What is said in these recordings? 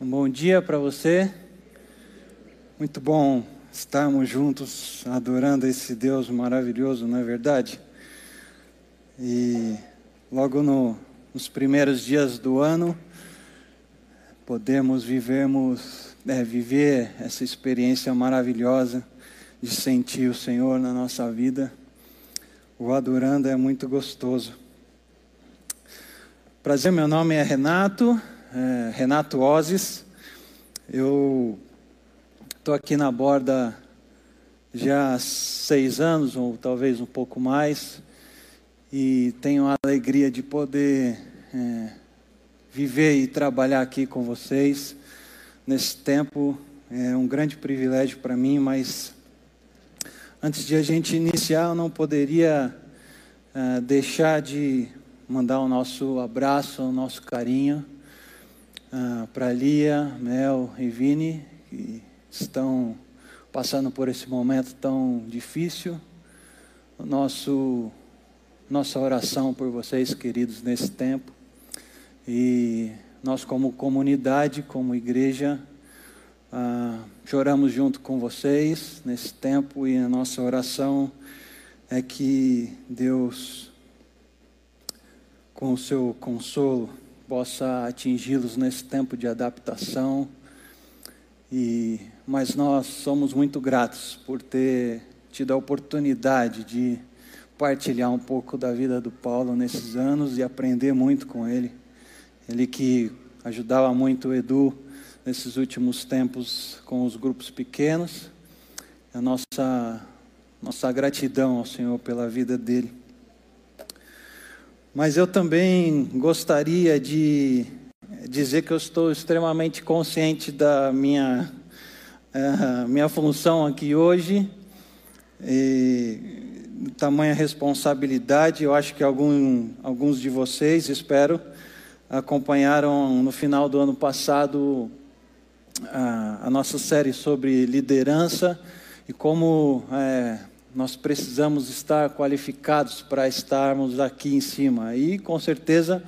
Um bom dia para você. Muito bom estarmos juntos adorando esse Deus maravilhoso, não é verdade? E logo no, nos primeiros dias do ano, podemos vivermos, é, viver essa experiência maravilhosa de sentir o Senhor na nossa vida. O adorando é muito gostoso. Prazer, meu nome é Renato é, Renato Ozes. Eu estou aqui na borda já há seis anos, ou talvez um pouco mais, e tenho a alegria de poder é, viver e trabalhar aqui com vocês nesse tempo. É um grande privilégio para mim, mas antes de a gente iniciar, eu não poderia é, deixar de mandar o nosso abraço, o nosso carinho ah, para Lia, Mel e Vini, que estão passando por esse momento tão difícil. Nosso, nossa oração por vocês, queridos, nesse tempo. E nós, como comunidade, como igreja, ah, choramos junto com vocês nesse tempo e a nossa oração é que Deus, com o seu consolo, possa atingi-los nesse tempo de adaptação. E mas nós somos muito gratos por ter tido a oportunidade de partilhar um pouco da vida do Paulo nesses anos e aprender muito com ele. Ele que ajudava muito o Edu nesses últimos tempos com os grupos pequenos. A nossa nossa gratidão ao Senhor pela vida dele. Mas eu também gostaria de dizer que eu estou extremamente consciente da minha, uh, minha função aqui hoje, e tamanha responsabilidade. Eu acho que algum, alguns de vocês, espero, acompanharam no final do ano passado a, a nossa série sobre liderança e como. É, nós precisamos estar qualificados para estarmos aqui em cima. E com certeza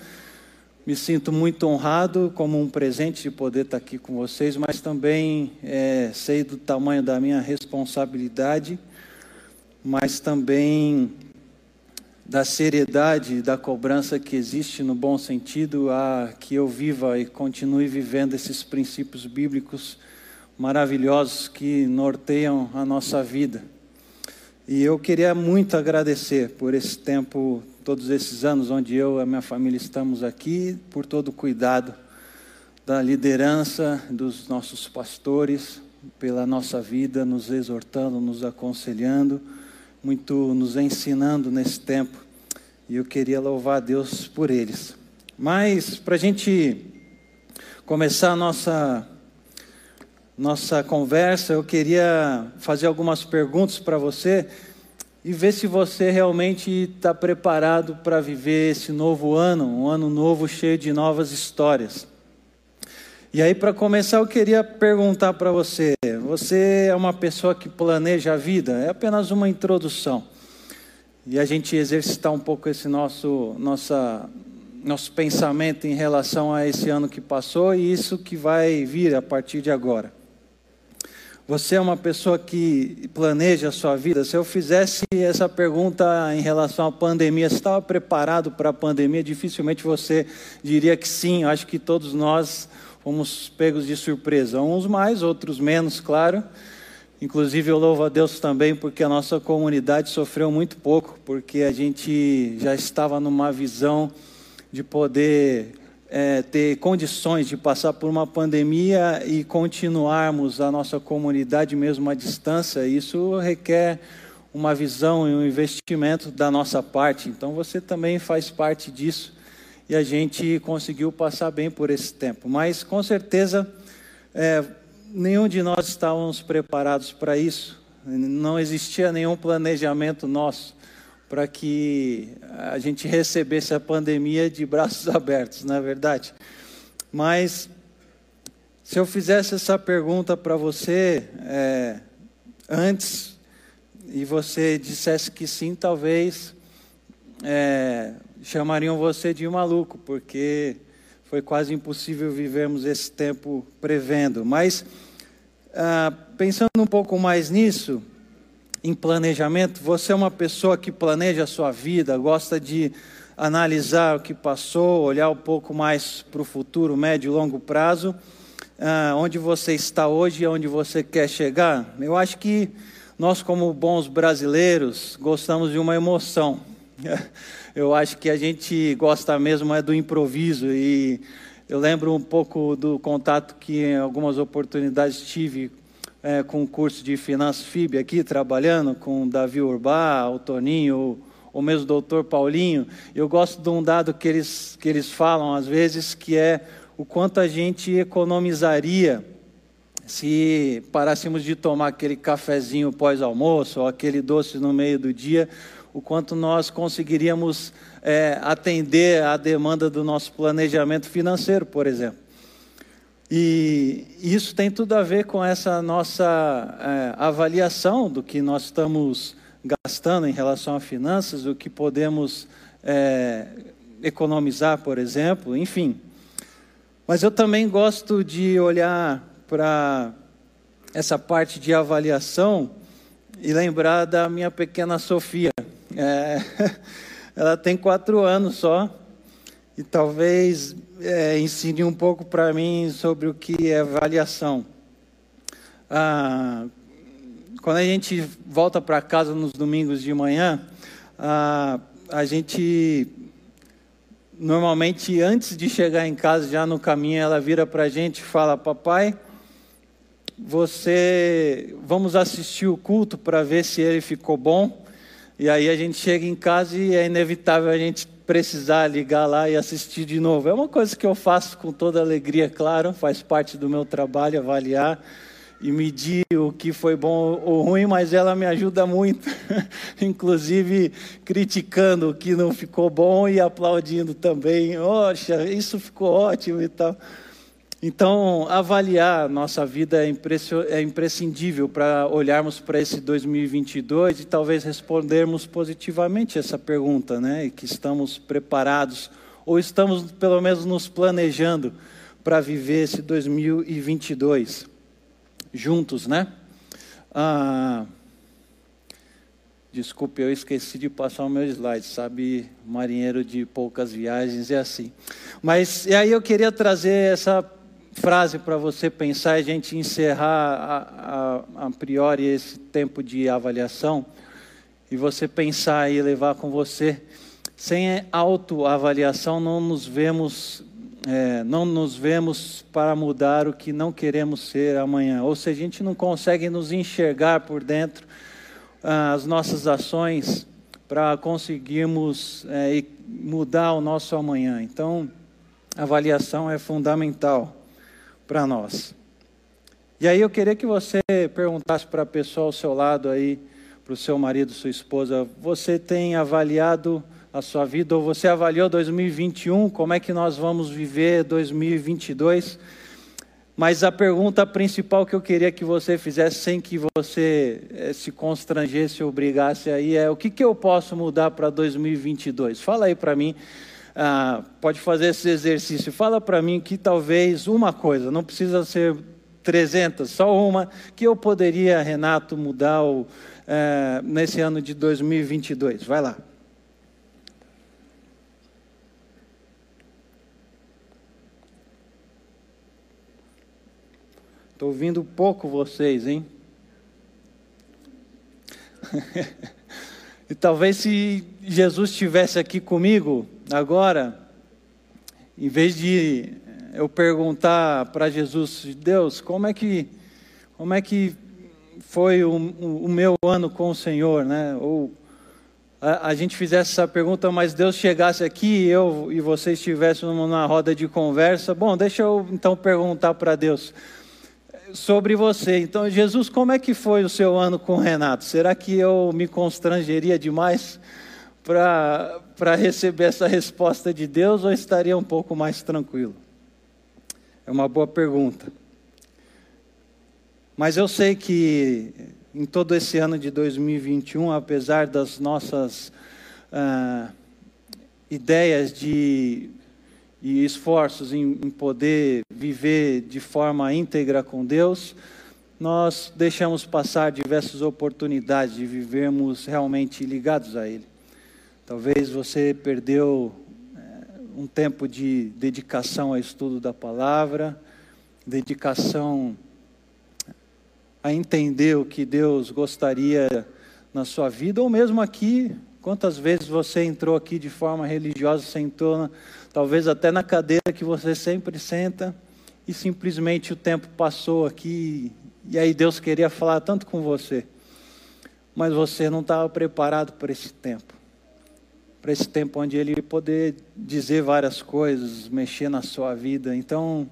me sinto muito honrado como um presente de poder estar aqui com vocês, mas também é, sei do tamanho da minha responsabilidade, mas também da seriedade da cobrança que existe no bom sentido a que eu viva e continue vivendo esses princípios bíblicos maravilhosos que norteiam a nossa vida. E eu queria muito agradecer por esse tempo, todos esses anos onde eu e a minha família estamos aqui, por todo o cuidado da liderança dos nossos pastores, pela nossa vida, nos exortando, nos aconselhando, muito nos ensinando nesse tempo. E eu queria louvar a Deus por eles. Mas, para a gente começar a nossa nossa conversa, eu queria fazer algumas perguntas para você e ver se você realmente está preparado para viver esse novo ano, um ano novo cheio de novas histórias. E aí, para começar, eu queria perguntar para você: você é uma pessoa que planeja a vida? É apenas uma introdução. E a gente exercitar um pouco esse nosso, nossa, nosso pensamento em relação a esse ano que passou e isso que vai vir a partir de agora. Você é uma pessoa que planeja a sua vida? Se eu fizesse essa pergunta em relação à pandemia, você estava preparado para a pandemia? Dificilmente você diria que sim. Eu acho que todos nós fomos pegos de surpresa. Uns mais, outros menos, claro. Inclusive, eu louvo a Deus também porque a nossa comunidade sofreu muito pouco, porque a gente já estava numa visão de poder é, ter condições de passar por uma pandemia e continuarmos a nossa comunidade mesmo à distância, isso requer uma visão e um investimento da nossa parte. Então você também faz parte disso e a gente conseguiu passar bem por esse tempo. Mas com certeza é, nenhum de nós estávamos preparados para isso. Não existia nenhum planejamento nosso para que a gente recebesse a pandemia de braços abertos, não é verdade? Mas se eu fizesse essa pergunta para você é, antes e você dissesse que sim, talvez é, chamariam você de maluco, porque foi quase impossível vivermos esse tempo prevendo. Mas, ah, pensando um pouco mais nisso, em planejamento, você é uma pessoa que planeja a sua vida, gosta de analisar o que passou, olhar um pouco mais para o futuro, médio e longo prazo, ah, onde você está hoje e onde você quer chegar. Eu acho que nós, como bons brasileiros, gostamos de uma emoção. Eu acho que a gente gosta mesmo é do improviso e eu lembro um pouco do contato que em algumas oportunidades tive é, com o curso de Finanças FIB aqui, trabalhando com o Davi Urbá, o Toninho, ou mesmo o doutor Paulinho. Eu gosto de um dado que eles, que eles falam às vezes, que é o quanto a gente economizaria se parássemos de tomar aquele cafezinho pós-almoço ou aquele doce no meio do dia, o quanto nós conseguiríamos é, atender à demanda do nosso planejamento financeiro, por exemplo. E isso tem tudo a ver com essa nossa é, avaliação do que nós estamos gastando em relação a finanças, o que podemos é, economizar, por exemplo, enfim. Mas eu também gosto de olhar para essa parte de avaliação e lembrar da minha pequena Sofia. É, ela tem quatro anos só e talvez é, ensine um pouco para mim sobre o que é avaliação. Ah, quando a gente volta para casa nos domingos de manhã, ah, a gente normalmente antes de chegar em casa, já no caminho, ela vira para a gente e fala: Papai, você, vamos assistir o culto para ver se ele ficou bom. E aí a gente chega em casa e é inevitável a gente precisar ligar lá e assistir de novo. É uma coisa que eu faço com toda alegria, claro, faz parte do meu trabalho avaliar e medir o que foi bom ou ruim, mas ela me ajuda muito, inclusive criticando o que não ficou bom e aplaudindo também. Poxa, isso ficou ótimo e tal. Então, avaliar nossa vida é, é imprescindível para olharmos para esse 2022 e talvez respondermos positivamente essa pergunta, né? E que estamos preparados ou estamos pelo menos nos planejando para viver esse 2022 juntos, né? Ah, desculpe, eu esqueci de passar o meu slide, sabe? Marinheiro de poucas viagens é assim. Mas e aí eu queria trazer essa frase para você pensar e a gente encerrar a, a, a, priori esse tempo de avaliação e você pensar e levar com você. Sem autoavaliação não nos vemos é, não nos vemos para mudar o que não queremos ser amanhã. Ou seja, a gente não consegue nos enxergar por dentro ah, as nossas ações para conseguirmos é, mudar o nosso amanhã. Então, avaliação é fundamental para nós. E aí eu queria que você perguntasse para a pessoa ao seu lado aí, para o seu marido, sua esposa, você tem avaliado a sua vida ou você avaliou 2021, como é que nós vamos viver 2022? Mas a pergunta principal que eu queria que você fizesse, sem que você eh, se constrangesse obrigasse aí, é o que, que eu posso mudar para 2022? Fala aí para mim ah, pode fazer esse exercício. Fala para mim que talvez uma coisa, não precisa ser 300, só uma, que eu poderia, Renato, mudar o, é, nesse ano de 2022. Vai lá. Estou ouvindo pouco vocês, hein? e talvez se Jesus estivesse aqui comigo, Agora, em vez de eu perguntar para Jesus, Deus, como é que, como é que foi o, o, meu ano com o Senhor, né? Ou a, a, gente fizesse essa pergunta, mas Deus chegasse aqui e eu e você estivessem numa roda de conversa. Bom, deixa eu então perguntar para Deus sobre você. Então, Jesus, como é que foi o seu ano com o Renato? Será que eu me constrangeria demais? para receber essa resposta de Deus ou estaria um pouco mais tranquilo? É uma boa pergunta. Mas eu sei que em todo esse ano de 2021, apesar das nossas ah, ideias de e esforços em, em poder viver de forma íntegra com Deus, nós deixamos passar diversas oportunidades de vivermos realmente ligados a Ele. Talvez você perdeu é, um tempo de dedicação ao estudo da palavra, dedicação a entender o que Deus gostaria na sua vida, ou mesmo aqui, quantas vezes você entrou aqui de forma religiosa, sentou, talvez até na cadeira que você sempre senta, e simplesmente o tempo passou aqui, e aí Deus queria falar tanto com você, mas você não estava preparado para esse tempo para esse tempo onde ele poder dizer várias coisas, mexer na sua vida. Então,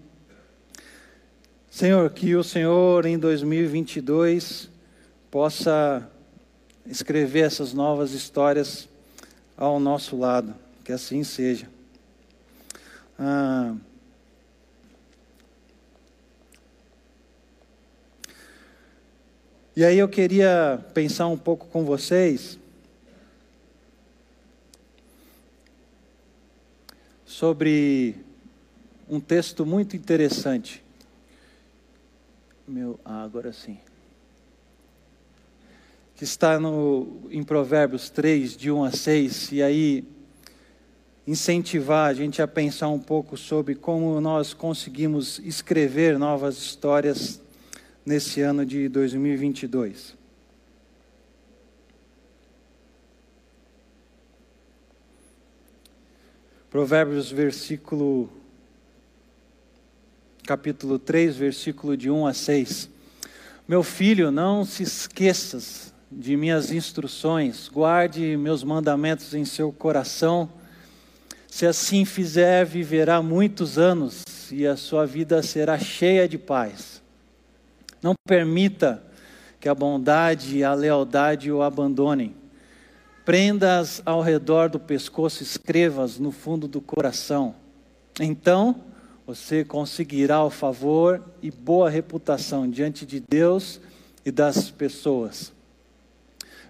Senhor, que o Senhor em 2022 possa escrever essas novas histórias ao nosso lado, que assim seja. Ah, e aí eu queria pensar um pouco com vocês sobre um texto muito interessante meu, ah, agora sim. Que está no, em Provérbios 3, de 1 a 6, e aí incentivar a gente a pensar um pouco sobre como nós conseguimos escrever novas histórias nesse ano de 2022. Provérbios, versículo capítulo 3, versículo de 1 a 6. Meu filho, não se esqueças de minhas instruções, guarde meus mandamentos em seu coração. Se assim fizer, viverá muitos anos e a sua vida será cheia de paz. Não permita que a bondade e a lealdade o abandonem. Prendas ao redor do pescoço, escrevas no fundo do coração. Então, você conseguirá o favor e boa reputação diante de Deus e das pessoas.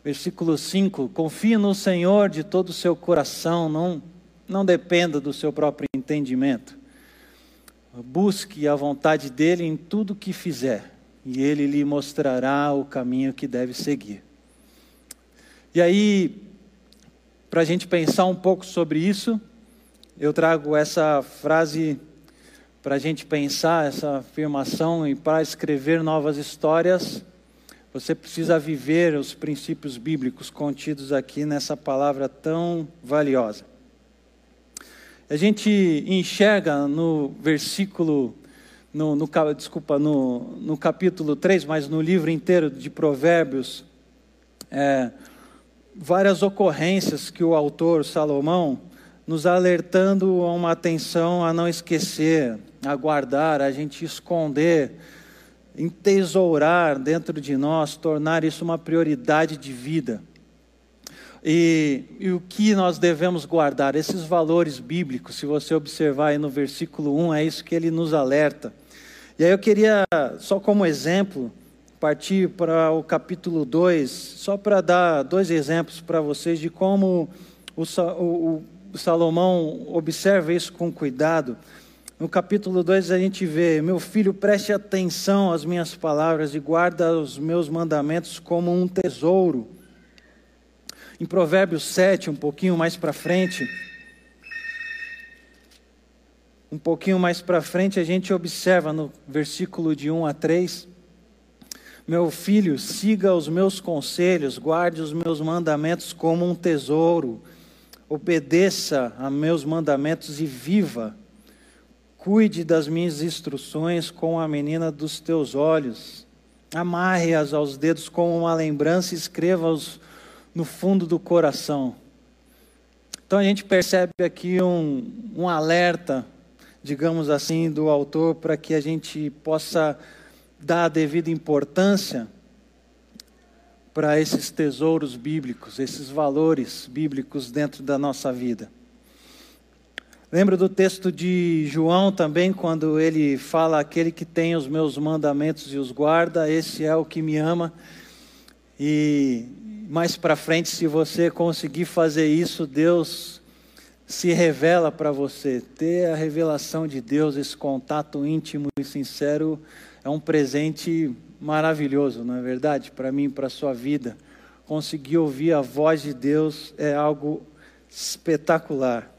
Versículo 5: Confie no Senhor de todo o seu coração, não, não dependa do seu próprio entendimento. Busque a vontade dEle em tudo que fizer, e Ele lhe mostrará o caminho que deve seguir. E aí, para a gente pensar um pouco sobre isso, eu trago essa frase para a gente pensar essa afirmação e para escrever novas histórias, você precisa viver os princípios bíblicos contidos aqui nessa palavra tão valiosa. A gente enxerga no versículo, no, no, desculpa, no, no capítulo 3, mas no livro inteiro de Provérbios, é, várias ocorrências que o autor Salomão nos alertando a uma atenção a não esquecer, a guardar, a gente esconder, entesourar dentro de nós, tornar isso uma prioridade de vida. E, e, o que nós devemos guardar? Esses valores bíblicos, se você observar aí no versículo 1, é isso que ele nos alerta. E aí eu queria, só como exemplo, partir para o capítulo 2, só para dar dois exemplos para vocês de como o, o, o Salomão observa isso com cuidado. No capítulo 2 a gente vê: Meu filho, preste atenção às minhas palavras e guarda os meus mandamentos como um tesouro. Em Provérbios 7, um pouquinho mais para frente, um pouquinho mais para frente, a gente observa no versículo de 1 a 3. Meu filho, siga os meus conselhos, guarde os meus mandamentos como um tesouro, obedeça a meus mandamentos e viva. Cuide das minhas instruções com a menina dos teus olhos. Amarre-as aos dedos como uma lembrança e escreva-os no fundo do coração. Então a gente percebe aqui um, um alerta, digamos assim, do autor para que a gente possa dar a devida importância para esses tesouros bíblicos, esses valores bíblicos dentro da nossa vida. Lembro do texto de João também, quando ele fala: Aquele que tem os meus mandamentos e os guarda, esse é o que me ama. E mais para frente, se você conseguir fazer isso, Deus se revela para você. Ter a revelação de Deus, esse contato íntimo e sincero, é um presente maravilhoso, não é verdade? Para mim, para a sua vida. Conseguir ouvir a voz de Deus é algo espetacular.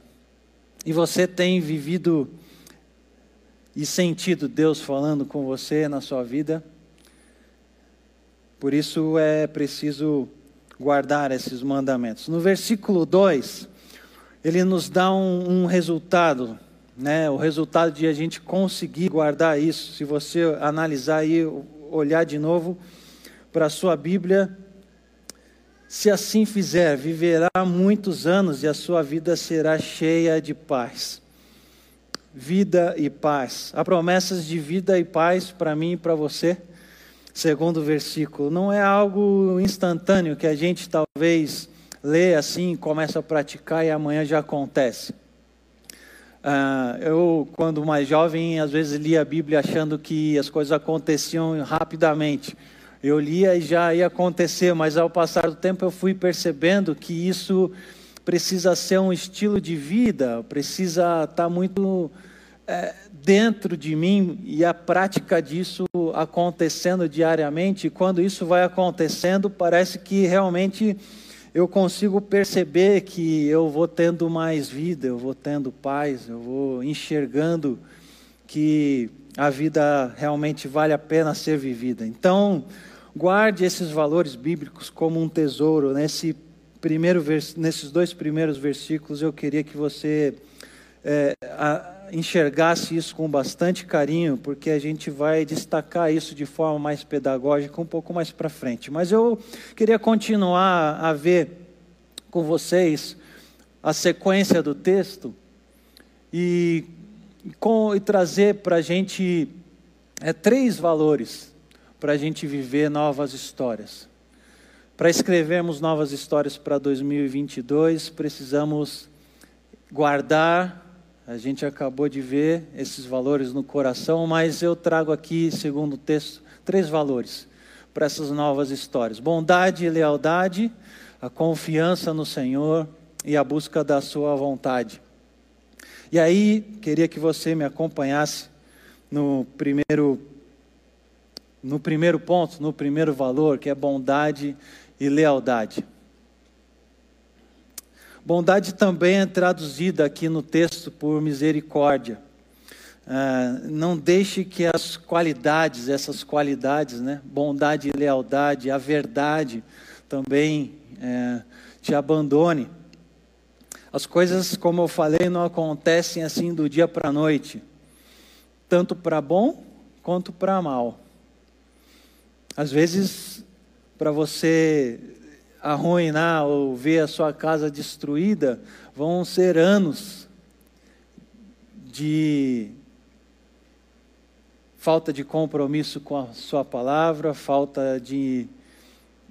E você tem vivido e sentido Deus falando com você na sua vida? Por isso é preciso guardar esses mandamentos. No versículo 2, ele nos dá um, um, resultado, né? o resultado de a gente conseguir guardar isso. Se você analisar aí, olhar de novo para a sua Bíblia, se assim fizer, viverá muitos anos e a sua vida será cheia de paz. Vida e paz. Há promessas de vida e paz para mim e para você segundo versículo. Não é algo instantâneo que a gente talvez lê assim, começa a praticar e amanhã já acontece. Uh, eu, quando mais jovem, às vezes lia a Bíblia achando que as coisas aconteciam rapidamente. Eu lia e já ia acontecer, mas ao passar do tempo eu fui percebendo que isso precisa ser um estilo de vida, precisa estar tá muito é, dentro de mim e a prática disso acontecendo diariamente, e quando isso vai acontecendo, parece que realmente eu consigo perceber que eu vou tendo mais vida, eu vou tendo paz, eu vou enxergando que a vida realmente vale a pena ser vivida. Então, guarde esses valores bíblicos como um tesouro. Nesse primeiro, nesses dois primeiros versículos, eu queria que você é, a, enxergasse isso com bastante carinho, porque a gente vai destacar isso de forma mais pedagógica um pouco mais para frente. Mas eu queria continuar a ver com vocês a sequência do texto e, com, e trazer para a gente é, três valores para a gente viver novas histórias. Para escrevermos novas histórias para 2022, precisamos guardar a gente acabou de ver esses valores no coração, mas eu trago aqui, segundo o texto, três valores para essas novas histórias: bondade e lealdade, a confiança no Senhor e a busca da Sua vontade. E aí, queria que você me acompanhasse no primeiro, no primeiro ponto, no primeiro valor, que é bondade e lealdade. Bondade também é traduzida aqui no texto por misericórdia. Ah, não deixe que as qualidades, essas qualidades, né, bondade e lealdade, a verdade também é, te abandone. As coisas, como eu falei, não acontecem assim do dia para a noite, tanto para bom quanto para mal. Às vezes, para você arruinar ou ver a sua casa destruída, vão ser anos de falta de compromisso com a sua palavra, falta de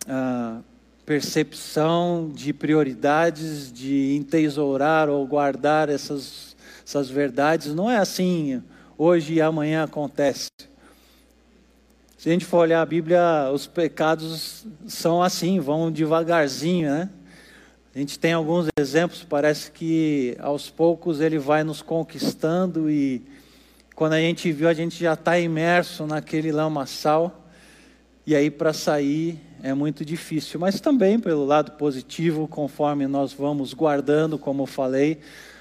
uh, percepção de prioridades, de entesourar ou guardar essas, essas verdades. Não é assim, hoje e amanhã acontece. Se a gente for olhar a Bíblia, os pecados são assim, vão devagarzinho, né? A gente tem alguns exemplos, parece que aos poucos ele vai nos conquistando e quando a gente viu, a gente já está imerso naquele lamaçal e aí para sair é muito difícil. Mas também pelo lado positivo, conforme nós vamos guardando, como eu falei,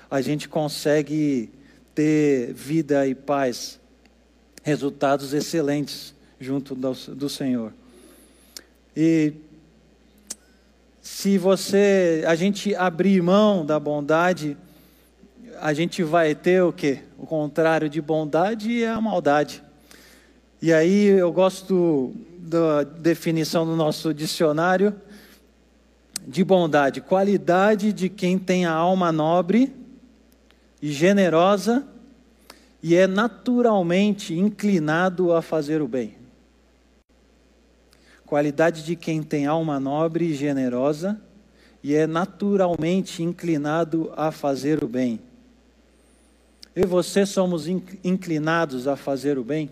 a gente consegue ter vida e paz, resultados excelentes junto do, do Senhor. E se você, a gente abrir mão da bondade, a gente vai ter o quê? O contrário de bondade é a maldade. E aí eu gosto da definição do nosso dicionário de bondade, qualidade de quem tem a alma nobre e generosa e é naturalmente inclinado a fazer o bem qualidade de quem tem alma nobre e generosa e é naturalmente inclinado a fazer o bem. Eu e você somos inclinados a fazer o bem?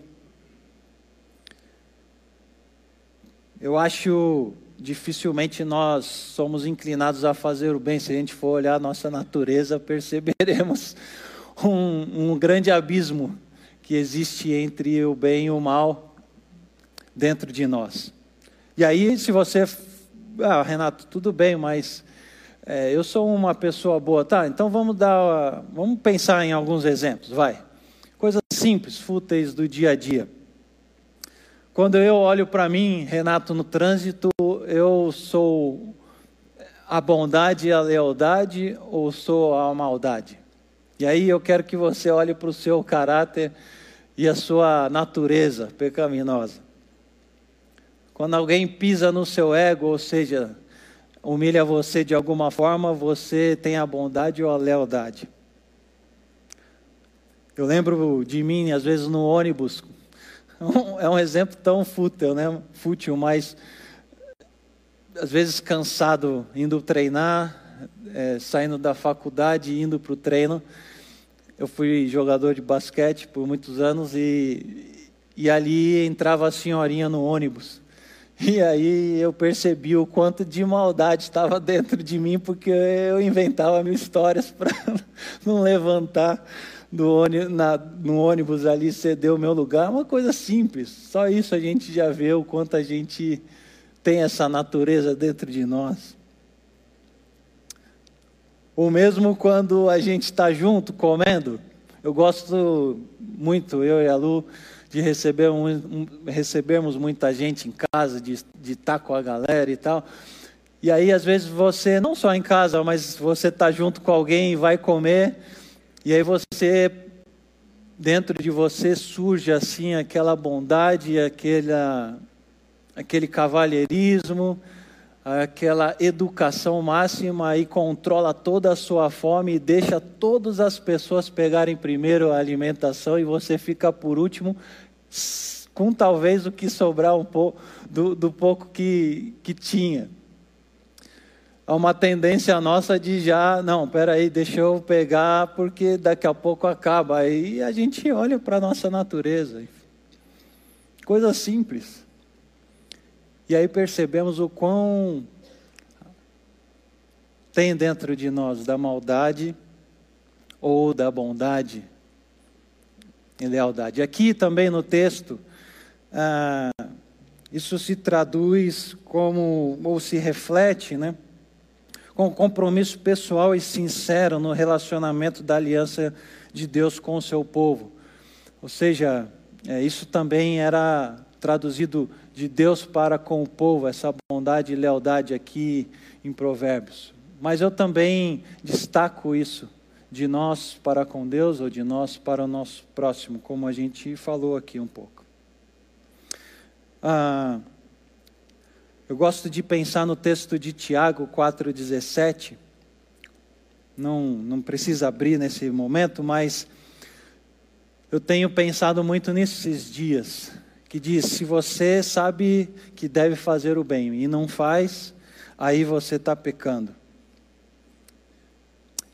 Eu acho dificilmente nós somos inclinados a fazer o bem. Se a gente for olhar a nossa natureza, perceberemos um, um grande abismo que existe entre o bem e o mal dentro de nós. E aí, se você. Ah, Renato, tudo bem, mas é, eu sou uma pessoa boa. Tá, então vamos dar. Vamos pensar em alguns exemplos, vai. Coisas simples, fúteis do dia a dia. Quando eu olho para mim, Renato, no trânsito, eu sou a bondade e a lealdade ou sou a maldade? E aí eu quero que você olhe para o seu caráter e a sua natureza pecaminosa. Quando alguém pisa no seu ego, ou seja, humilha você de alguma forma, você tem a bondade ou a lealdade. Eu lembro de mim, às vezes, no ônibus. É um exemplo tão fútil, né? Fútil, mas às vezes cansado, indo treinar, é, saindo da faculdade, indo para o treino. Eu fui jogador de basquete por muitos anos e, e ali entrava a senhorinha no ônibus. E aí eu percebi o quanto de maldade estava dentro de mim, porque eu inventava mil histórias para não levantar do ônibus, na, no ônibus ali, ceder o meu lugar. Uma coisa simples, só isso a gente já vê o quanto a gente tem essa natureza dentro de nós. Ou mesmo quando a gente está junto comendo, eu gosto muito, eu e a Lu, de receber um, recebermos muita gente em casa, de, de estar com a galera e tal. E aí, às vezes, você, não só em casa, mas você está junto com alguém e vai comer, e aí você, dentro de você, surge assim aquela bondade, aquela, aquele cavalheirismo, aquela educação máxima e controla toda a sua fome e deixa todas as pessoas pegarem primeiro a alimentação e você fica por último com talvez o que sobrar um pouco do, do pouco que, que tinha. Há uma tendência nossa de já, não, peraí, deixa eu pegar porque daqui a pouco acaba. Aí a gente olha para a nossa natureza. Coisa simples. E aí percebemos o quão tem dentro de nós da maldade ou da bondade e lealdade. Aqui também no texto, ah, isso se traduz como, ou se reflete, né? Com compromisso pessoal e sincero no relacionamento da aliança de Deus com o seu povo. Ou seja, é, isso também era traduzido de Deus para com o povo, essa bondade e lealdade aqui em Provérbios. Mas eu também destaco isso de nós para com Deus ou de nós para o nosso próximo, como a gente falou aqui um pouco. Ah, eu gosto de pensar no texto de Tiago 4,17. Não, não precisa abrir nesse momento, mas eu tenho pensado muito nesses dias, que diz: se você sabe que deve fazer o bem e não faz, aí você está pecando.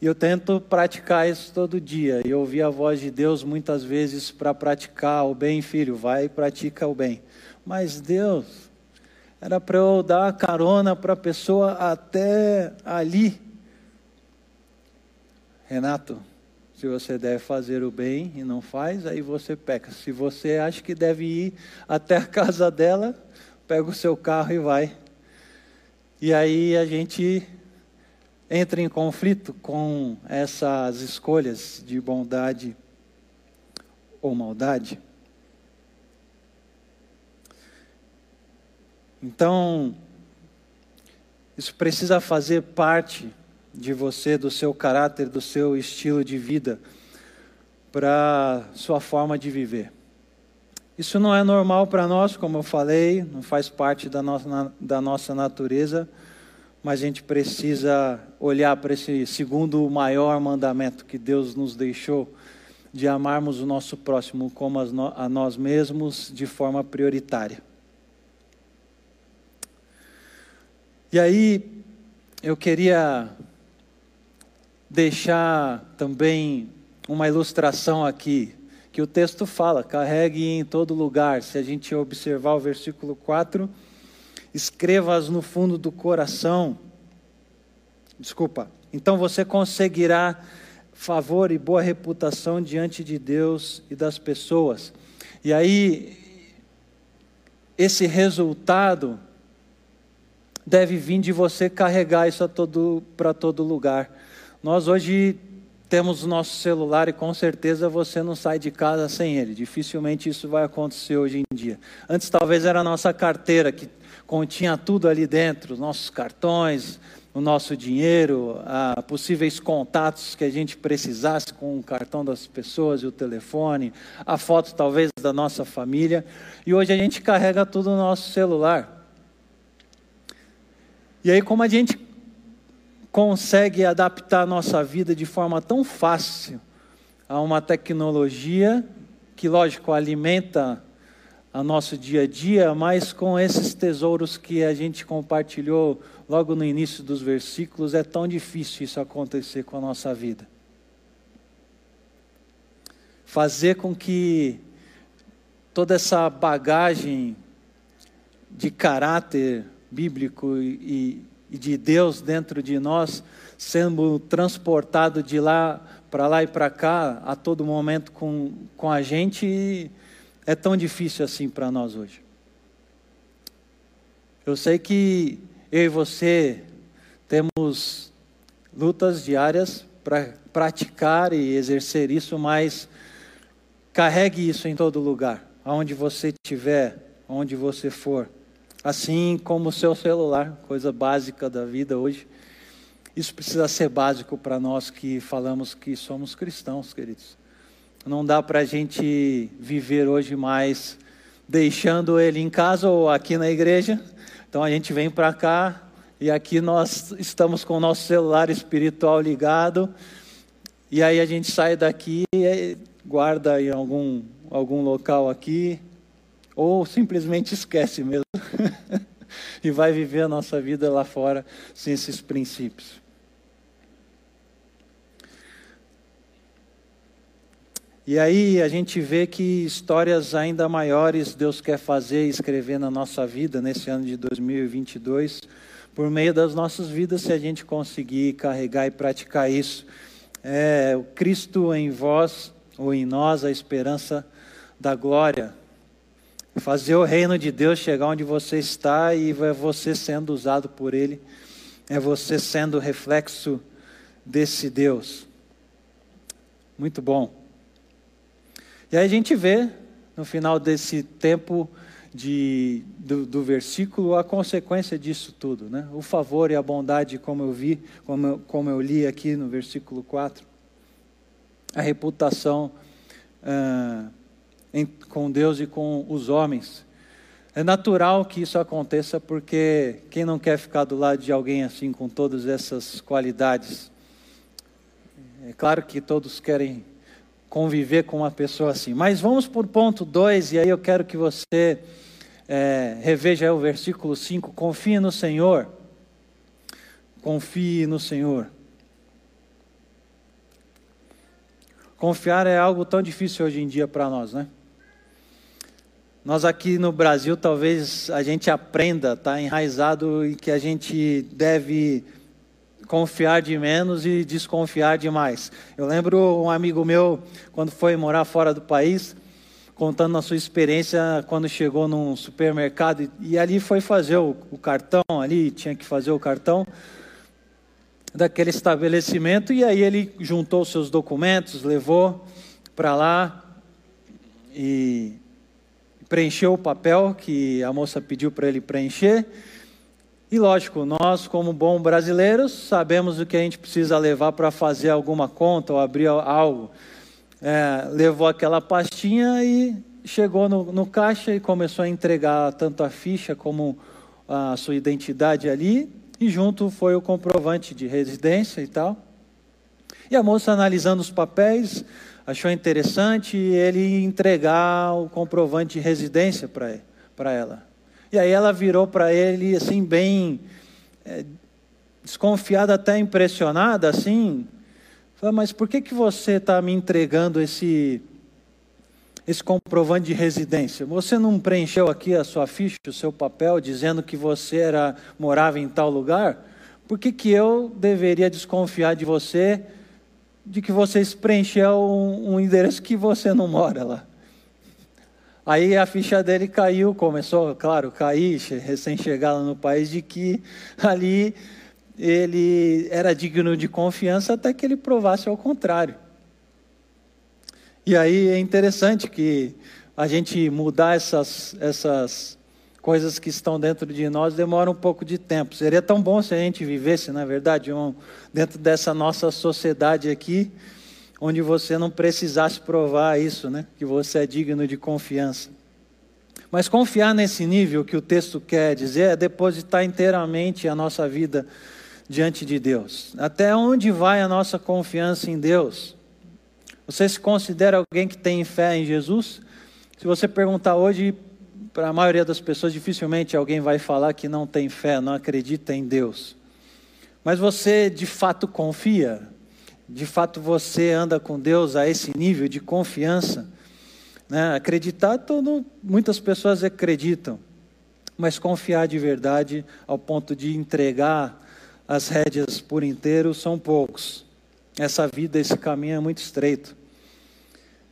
E eu tento praticar isso todo dia. E ouvir a voz de Deus muitas vezes para praticar o bem, filho, vai e pratica o bem. Mas Deus, era para eu dar carona para a pessoa até ali. Renato, se você deve fazer o bem e não faz, aí você peca. Se você acha que deve ir até a casa dela, pega o seu carro e vai. E aí a gente entra em conflito com essas escolhas de bondade ou maldade. Então, isso precisa fazer parte de você, do seu caráter, do seu estilo de vida, para sua forma de viver. Isso não é normal para nós, como eu falei, não faz parte da nossa, da nossa natureza mas a gente precisa olhar para esse segundo maior mandamento que Deus nos deixou, de amarmos o nosso próximo como a nós mesmos de forma prioritária. E aí, eu queria deixar também uma ilustração aqui, que o texto fala, carregue em todo lugar. Se a gente observar o versículo 4, escreva-as no fundo do coração. Desculpa. Então você conseguirá favor e boa reputação diante de Deus e das pessoas. E aí, esse resultado deve vir de você carregar isso para todo lugar. Nós hoje temos o nosso celular e com certeza você não sai de casa sem ele. Dificilmente isso vai acontecer hoje em dia. Antes talvez era a nossa carteira que continha tudo ali dentro, os nossos cartões, o nosso dinheiro, a possíveis contatos que a gente precisasse com o cartão das pessoas e o telefone, a foto talvez da nossa família. E hoje a gente carrega tudo no nosso celular. E aí como a gente consegue adaptar a nossa vida de forma tão fácil a uma tecnologia que, lógico, alimenta a nosso dia a dia, mas com esses tesouros que a gente compartilhou logo no início dos versículos, é tão difícil isso acontecer com a nossa vida. Fazer com que toda essa bagagem de caráter bíblico e, e de Deus dentro de nós, sendo transportado de lá para lá e para cá a todo momento com, com a gente, é tão difícil assim para nós hoje. Eu sei que eu e você temos lutas diárias para praticar e exercer isso, mas carregue isso em todo lugar, aonde você estiver, onde você for. Assim como o seu celular, coisa básica da vida hoje. Isso precisa ser básico para nós que falamos que somos cristãos, queridos. Não dá para a gente viver hoje mais deixando ele em casa ou aqui na igreja. Então a gente vem para cá e aqui nós estamos com o nosso celular espiritual ligado. E aí a gente sai daqui e guarda em algum, algum local aqui ou simplesmente esquece mesmo e vai viver a nossa vida lá fora sem esses princípios. E aí a gente vê que histórias ainda maiores Deus quer fazer e escrever na nossa vida nesse ano de 2022, por meio das nossas vidas, se a gente conseguir carregar e praticar isso. É o Cristo em vós ou em nós, a esperança da glória. Fazer o reino de Deus chegar onde você está e é você sendo usado por Ele, é você sendo reflexo desse Deus. Muito bom. E aí a gente vê, no final desse tempo de, do, do, versículo, a consequência disso tudo. Né? O favor e a bondade, como eu vi, como eu, como eu li aqui no versículo 4. A reputação. Uh, em, com Deus e com os homens. É natural que isso aconteça porque quem não quer ficar do lado de alguém assim com todas essas qualidades? É claro que todos querem conviver com uma pessoa assim. Mas vamos por ponto 2, e aí eu quero que você é, reveja o versículo 5. Confie no Senhor. Confie no Senhor. Confiar é algo tão difícil hoje em dia para nós, né? Nós aqui no Brasil, talvez a gente aprenda, está enraizado em que a gente deve confiar de menos e desconfiar de mais. Eu lembro um amigo meu, quando foi morar fora do país, contando a sua experiência quando chegou num supermercado e, ali foi fazer o, o cartão, ali tinha que fazer o cartão daquele estabelecimento e aí ele juntou seus documentos, levou para lá e preencheu o papel que a moça pediu para ele preencher. E lógico, nós, como bons brasileiros, sabemos o que a gente precisa levar para fazer alguma conta ou abrir algo. É, levou aquela pastinha e chegou no, no caixa e começou a entregar tanto a ficha como a sua identidade ali. E junto foi o comprovante de residência e tal. E a moça analisando os papéis, achou interessante ele entregar o comprovante de residência para ela. E aí ela virou para ele assim bem é, desconfiada, até impressionada, assim, falou, mas por que que você está me entregando esse esse comprovante de residência. Você não preencheu aqui a sua ficha, o seu papel, dizendo que você era, morava em tal lugar? Por que, que eu deveria desconfiar de você, de que você preencheu um, um endereço que você não mora lá? Aí a ficha dele caiu, começou, claro, cair, recém-chegado no país, de que ali ele era digno de confiança até que ele provasse ao contrário. E aí é interessante que a gente mudar essas, essas coisas que estão dentro de nós demora um pouco de tempo. Seria tão bom se a gente vivesse, na é verdade, um, dentro dessa nossa sociedade aqui, onde você não precisasse provar isso, né? que você é digno de confiança. Mas confiar nesse nível que o texto quer dizer é depositar inteiramente a nossa vida diante de Deus. Até onde vai a nossa confiança em Deus? Você se considera alguém que tem fé em Jesus? Se você perguntar hoje, para a maioria das pessoas, dificilmente alguém vai falar que não tem fé, não acredita em Deus. Mas você de fato confia? De fato você anda com Deus a esse nível de confiança? Né? Acreditar, todo, muitas pessoas acreditam, mas confiar de verdade ao ponto de entregar as rédeas por inteiro são poucos. Essa vida, esse caminho é muito estreito.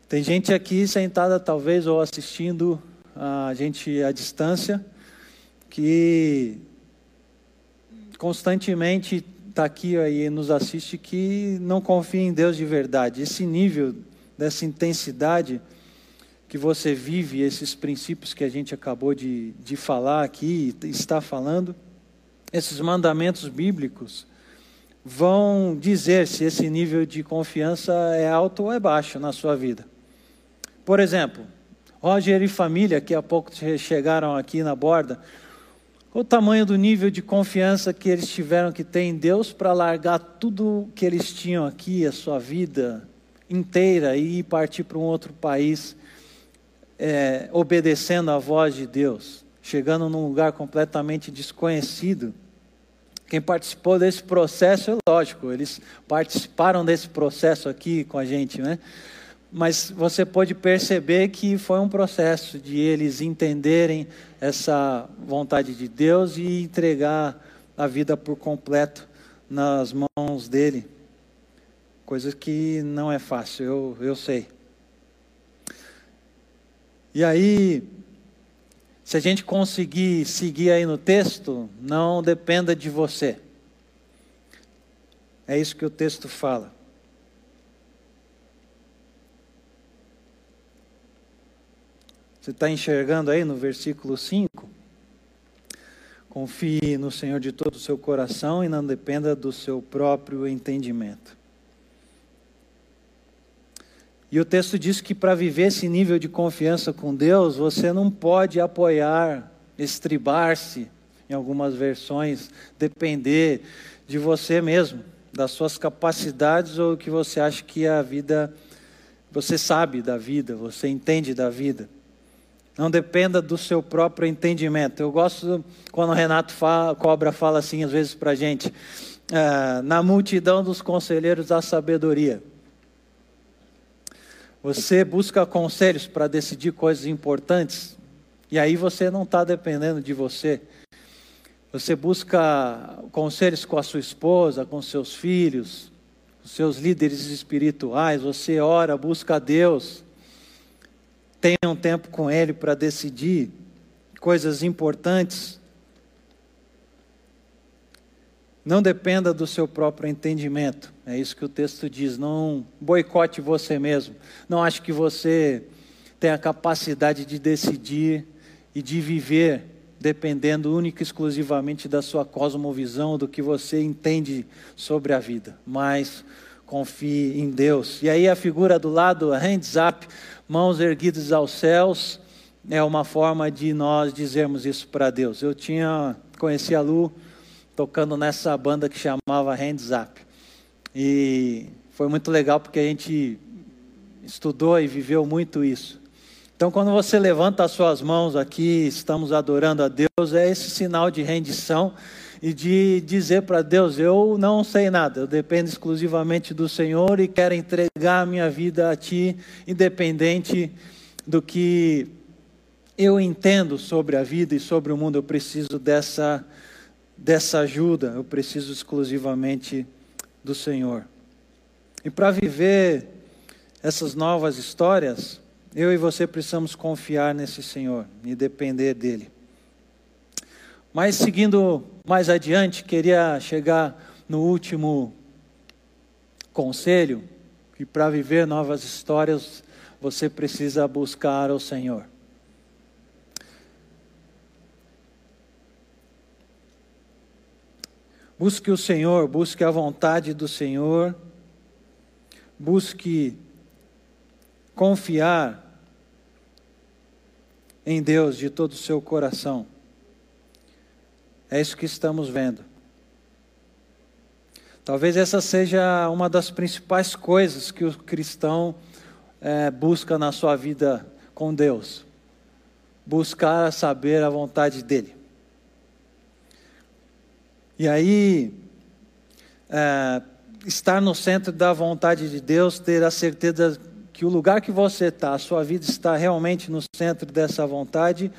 Tem gente aqui sentada, talvez, ou assistindo a gente à distância, que constantemente está aqui e nos assiste, que não confia em Deus de verdade. Esse nível dessa intensidade que você vive, esses princípios que a gente acabou de, de falar aqui, está falando, esses mandamentos bíblicos, vão dizer se esse nível de confiança é alto ou é baixo na sua vida. Por exemplo, Roger e família, que há pouco chegaram aqui na borda, o tamanho do nível de confiança que eles tiveram que ter em Deus para largar tudo que eles tinham aqui, a sua vida inteira, e partir para um outro país, é, obedecendo à voz de Deus, chegando num lugar completamente desconhecido. Quem participou desse processo, é lógico, eles participaram desse processo aqui com a gente, né? Mas você pode perceber que foi um processo de eles entenderem essa vontade de Deus e entregar a vida por completo nas mãos dele. Coisa que não é fácil, eu, eu sei. E aí, se a gente conseguir seguir aí no texto, não dependa de você. É isso que o texto fala. Você está enxergando aí no versículo 5? Confie no Senhor de todo o seu coração e não dependa do seu próprio entendimento. E o texto diz que para viver esse nível de confiança com Deus, você não pode apoiar, estribar-se, em algumas versões, depender de você mesmo, das suas capacidades ou que você acha que a vida, você sabe da vida, você entende da vida. Não dependa do seu próprio entendimento. Eu gosto quando o Renato fala, Cobra fala assim, às vezes, para a gente: é, na multidão dos conselheiros há sabedoria. Você busca conselhos para decidir coisas importantes, e aí você não está dependendo de você. Você busca conselhos com a sua esposa, com seus filhos, com seus líderes espirituais, você ora, busca a Deus tenha um tempo com Ele para decidir coisas importantes. Não dependa do seu próprio entendimento. É isso que o texto diz. Não boicote você mesmo. Não ache que você tem a capacidade de decidir e de viver dependendo única e exclusivamente da sua cosmovisão, do que você entende sobre a vida. Mas confie em Deus. E aí a figura do lado, hands up, mãos erguidas aos céus, é uma forma de nós dizermos isso para Deus. Eu tinha conheci a Lu tocando nessa banda que chamava Hands Up. E foi muito legal porque a gente estudou e viveu muito isso. Então, quando você levanta as suas mãos aqui, estamos adorando a Deus, é esse sinal de rendição e de dizer para Deus: Eu não sei nada, eu dependo exclusivamente do Senhor e quero entregar a minha vida a Ti, independente do que eu entendo sobre a vida e sobre o mundo. Eu preciso dessa, dessa ajuda, eu preciso exclusivamente do Senhor. E para viver essas novas histórias, eu e você precisamos confiar nesse Senhor e depender dele. Mas seguindo mais adiante, queria chegar no último conselho, que para viver novas histórias, você precisa buscar o Senhor. Busque o Senhor, busque a vontade do Senhor, busque confiar em Deus de todo o seu coração. É isso que estamos vendo. Talvez essa seja uma das principais coisas que o cristão é, busca na sua vida com Deus: buscar saber a vontade dEle. E aí, é, estar no centro da vontade de Deus, ter a certeza que o lugar que você está, a sua vida está realmente no centro dessa vontade,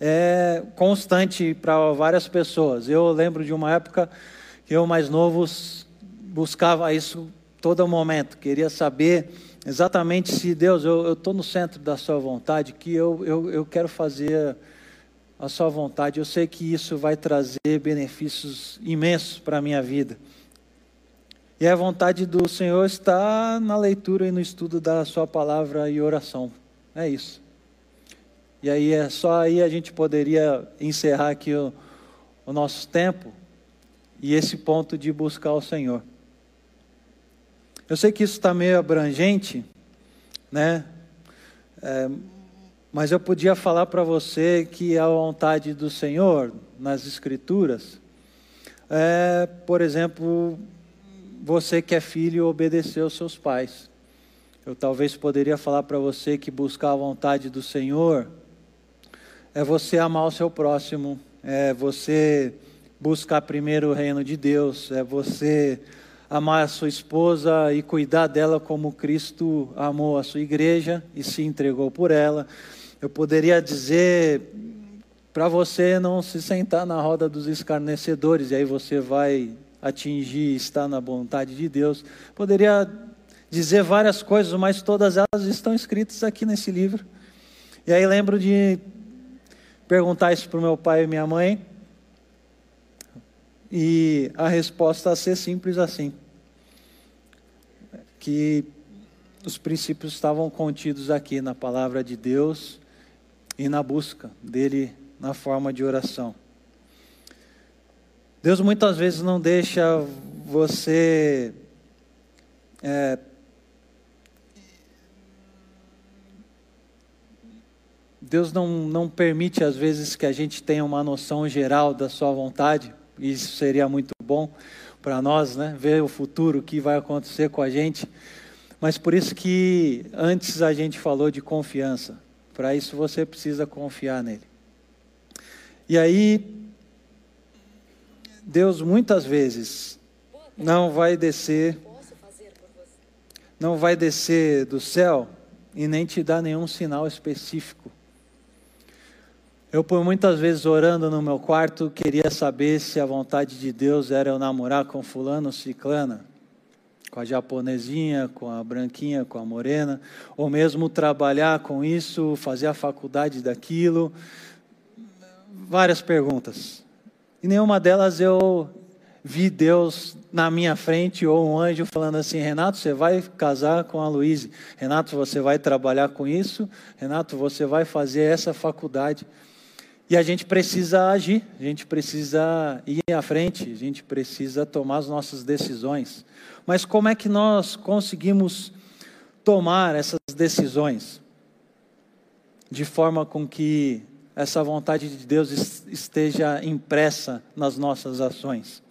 é constante para várias pessoas. Eu lembro de uma época que eu, mais novo, buscava isso todo momento, queria saber exatamente se Deus, eu estou no centro da sua vontade, que eu, eu, eu quero fazer a sua vontade. Eu sei que isso vai trazer benefícios imensos para a minha vida. E a vontade do Senhor está na leitura e no estudo da Sua palavra e oração. É isso. E aí é só aí a gente poderia encerrar aqui o, o nosso tempo e esse ponto de buscar o Senhor. Eu sei que isso está meio abrangente, né? É, mas eu podia falar para você que a vontade do Senhor nas Escrituras é, por exemplo, você que é filho obedecer aos seus pais. Eu talvez poderia falar para você que buscar a vontade do Senhor é você amar o seu próximo, é você buscar primeiro o reino de Deus, é você amar a sua esposa e cuidar dela como Cristo amou a sua igreja e se entregou por ela. Eu poderia dizer para você não se sentar na roda dos escarnecedores, e aí você vai atingir, estar na vontade de Deus. Poderia dizer várias coisas, mas todas elas estão escritas aqui nesse livro. E aí lembro de perguntar isso para o meu pai e minha mãe, e a resposta a ser simples assim: que os princípios estavam contidos aqui na palavra de Deus e na busca dele na forma de oração. Deus muitas vezes não deixa você é, Deus não, não permite às vezes que a gente tenha uma noção geral da sua vontade, e isso seria muito bom para nós, né? Ver o futuro, o que vai acontecer com a gente. Mas por isso que antes a gente falou de confiança. Para isso você precisa confiar nele. E aí Deus muitas vezes não vai descer, não vai descer do céu e nem te dar nenhum sinal específico. Eu, por muitas vezes, orando no meu quarto, queria saber se a vontade de Deus era eu namorar com fulano ciclana, com a japonesinha, com a branquinha, com a morena, ou mesmo trabalhar com isso, fazer a faculdade daquilo. Várias perguntas. E nenhuma delas eu vi Deus na minha frente ou um anjo falando assim: Renato, você vai casar com a Luíse. Renato, você vai trabalhar com isso. Renato, você vai fazer essa faculdade. E a gente precisa agir, a gente precisa ir à frente, a gente precisa tomar as nossas decisões. Mas como é que nós conseguimos tomar essas decisões de forma com que essa vontade de Deus esteja impressa nas nossas ações.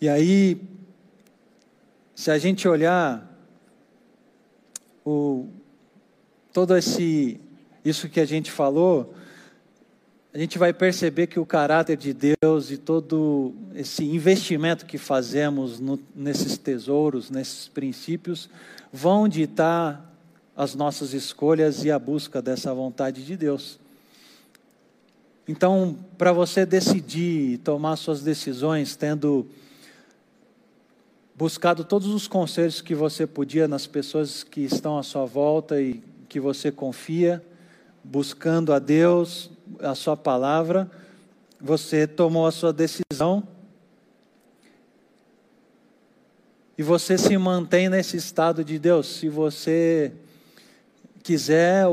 E aí, se a gente olhar o, todo esse isso que a gente falou, a gente vai perceber que o caráter de Deus e todo esse investimento que fazemos no, nesses tesouros, nesses princípios, vão ditar as nossas escolhas e a busca dessa vontade de Deus. Então, para você decidir e tomar suas decisões, tendo buscado todos os conselhos que você podia nas pessoas que estão à sua volta e que você confia, buscando a Deus, a Sua palavra, você tomou a sua decisão e você se mantém nesse estado de Deus. Se você quiser,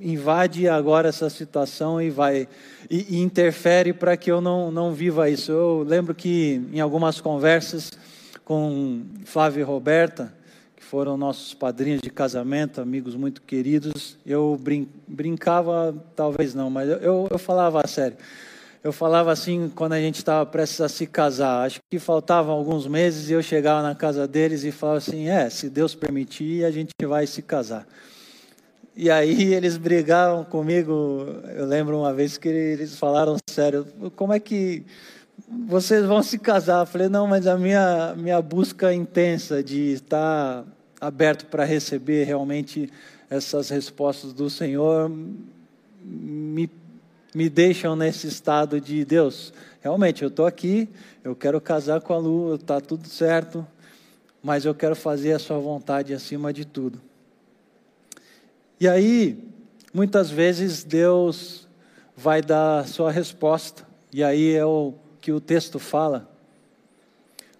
invade agora essa situação e vai e, e interfere para que eu não, não viva isso. Eu lembro que em algumas conversas com Flávio e Roberta, foram nossos padrinhos de casamento, amigos muito queridos. Eu brin brincava, talvez não, mas eu, eu falava a sério. Eu falava assim quando a gente estava prestes a se casar. Acho que faltavam alguns meses e eu chegava na casa deles e falava assim: é, se Deus permitir, a gente vai se casar. E aí eles brigavam comigo. Eu lembro uma vez que eles falaram sério: como é que vocês vão se casar? Eu falei: não, mas a minha, minha busca intensa de estar aberto para receber realmente essas respostas do Senhor, me, me deixam nesse estado de Deus. Realmente, eu estou aqui, eu quero casar com a Lu, está tudo certo, mas eu quero fazer a Sua vontade acima de tudo. E aí, muitas vezes Deus vai dar a sua resposta, e aí é o que o texto fala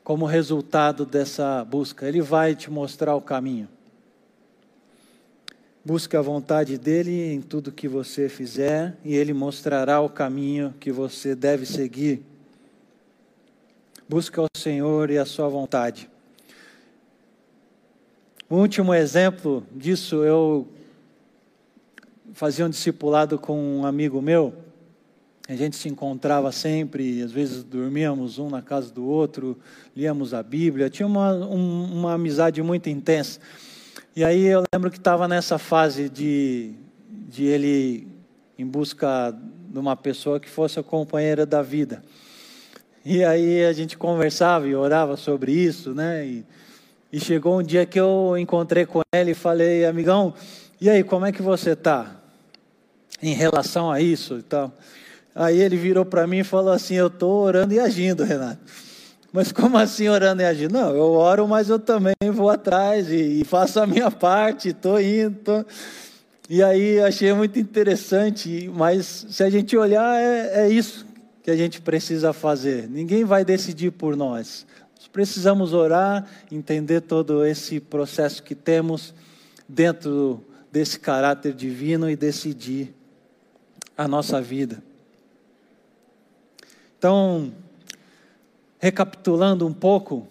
como resultado dessa busca. Ele vai te mostrar o caminho. Busque a vontade dele em tudo que você fizer e ele mostrará o caminho que você deve seguir. Busque ao Senhor e a sua vontade. O último exemplo disso, eu fazia um discipulado com um amigo meu, a gente se encontrava sempre, às vezes dormíamos um na casa do outro, líamos a Bíblia, tinha uma, um, uma amizade muito intensa. E aí eu lembro que estava nessa fase de, de ele em busca de uma pessoa que fosse a companheira da vida. E aí a gente conversava e orava sobre isso, né? E, e chegou um dia que eu encontrei com ele e falei, amigão, e aí, como é que você está em relação a isso e tal? Aí ele virou para mim e falou assim: Eu estou orando e agindo, Renato. Mas como assim orando e agindo? Não, eu oro, mas eu também vou atrás e, e faço a minha parte, estou indo. Tô... E aí achei muito interessante, mas se a gente olhar, é, é isso que a gente precisa fazer. Ninguém vai decidir por nós. Nós precisamos orar, entender todo esse processo que temos dentro desse caráter divino e decidir a nossa vida. Então, recapitulando um pouco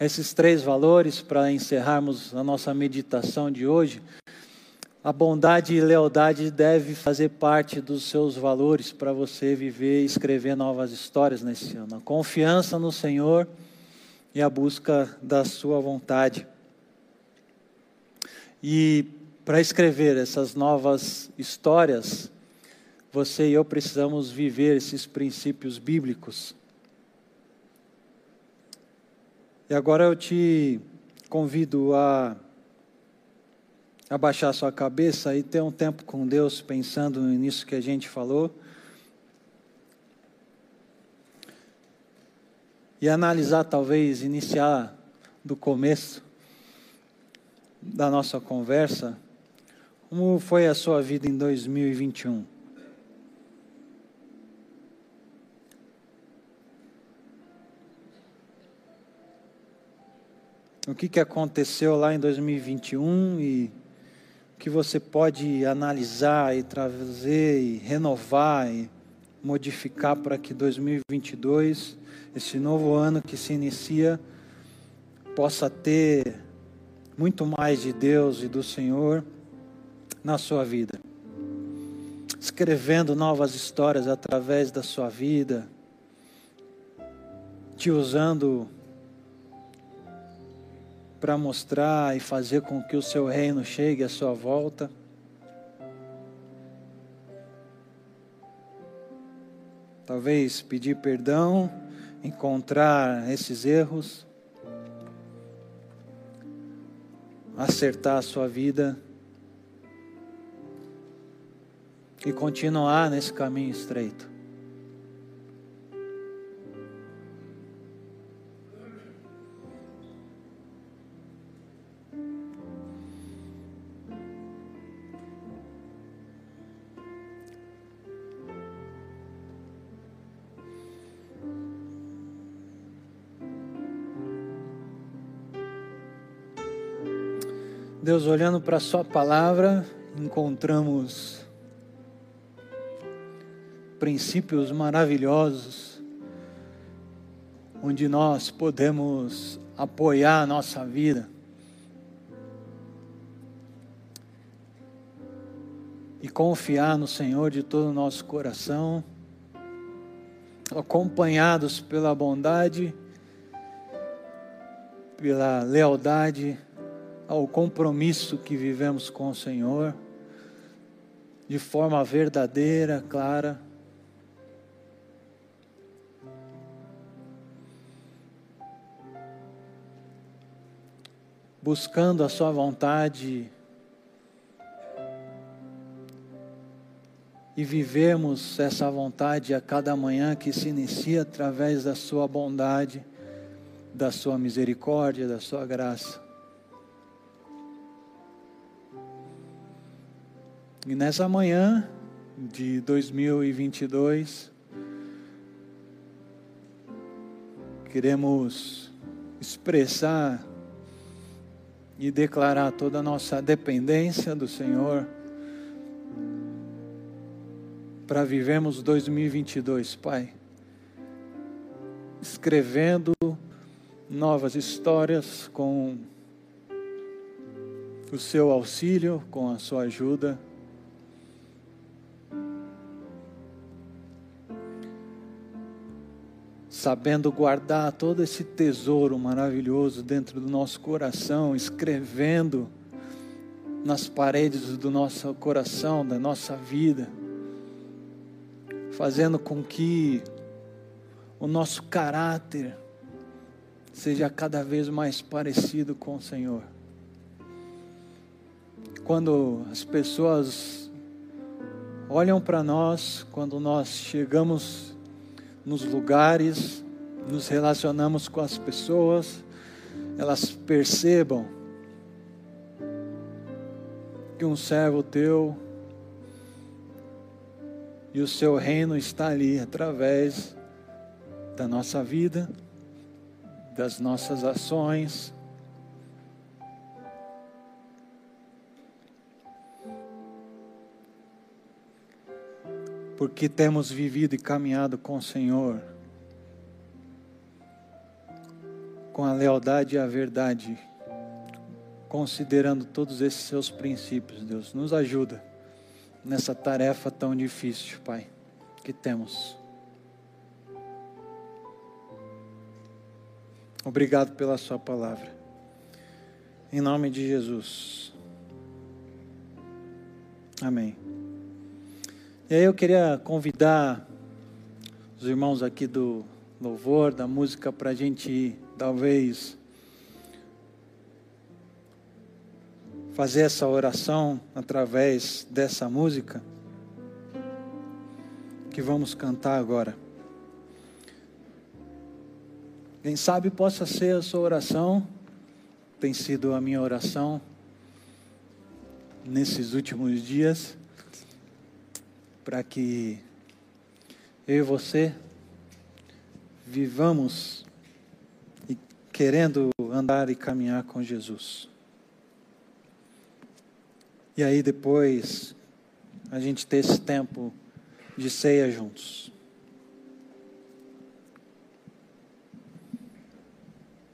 esses três valores para encerrarmos a nossa meditação de hoje, a bondade e lealdade deve fazer parte dos seus valores para você viver e escrever novas histórias nesse ano. A confiança no Senhor e a busca da sua vontade. E para escrever essas novas histórias, você e eu precisamos viver esses princípios bíblicos. E agora eu te convido a abaixar sua cabeça e ter um tempo com Deus pensando nisso que a gente falou. E analisar, talvez, iniciar do começo da nossa conversa, como foi a sua vida em 2021. O que, que aconteceu lá em 2021 e o que você pode analisar e trazer e renovar e modificar para que 2022, esse novo ano que se inicia, possa ter muito mais de Deus e do Senhor na sua vida. Escrevendo novas histórias através da sua vida, te usando para mostrar e fazer com que o seu reino chegue à sua volta. talvez pedir perdão, encontrar esses erros, acertar a sua vida e continuar nesse caminho estreito. Deus, olhando para Sua palavra, encontramos princípios maravilhosos, onde nós podemos apoiar a nossa vida. E confiar no Senhor de todo o nosso coração, acompanhados pela bondade, pela lealdade, ao compromisso que vivemos com o Senhor, de forma verdadeira, clara. Buscando a Sua vontade e vivemos essa vontade a cada manhã que se inicia através da Sua bondade, da Sua misericórdia, da Sua graça. E nessa manhã de 2022, queremos expressar e declarar toda a nossa dependência do Senhor para vivermos 2022, Pai. Escrevendo novas histórias com o seu auxílio, com a sua ajuda. Sabendo guardar todo esse tesouro maravilhoso dentro do nosso coração, escrevendo nas paredes do nosso coração, da nossa vida, fazendo com que o nosso caráter seja cada vez mais parecido com o Senhor. Quando as pessoas olham para nós, quando nós chegamos nos lugares, nos relacionamos com as pessoas, elas percebam que um servo teu e o seu reino está ali através da nossa vida, das nossas ações. Porque temos vivido e caminhado com o Senhor, com a lealdade e a verdade, considerando todos esses seus princípios, Deus. Nos ajuda nessa tarefa tão difícil, Pai, que temos. Obrigado pela Sua palavra. Em nome de Jesus. Amém. E aí eu queria convidar os irmãos aqui do louvor, da música, para a gente talvez fazer essa oração através dessa música que vamos cantar agora. Quem sabe possa ser a sua oração, tem sido a minha oração nesses últimos dias para que eu e você vivamos e querendo andar e caminhar com Jesus. E aí depois a gente ter esse tempo de ceia juntos.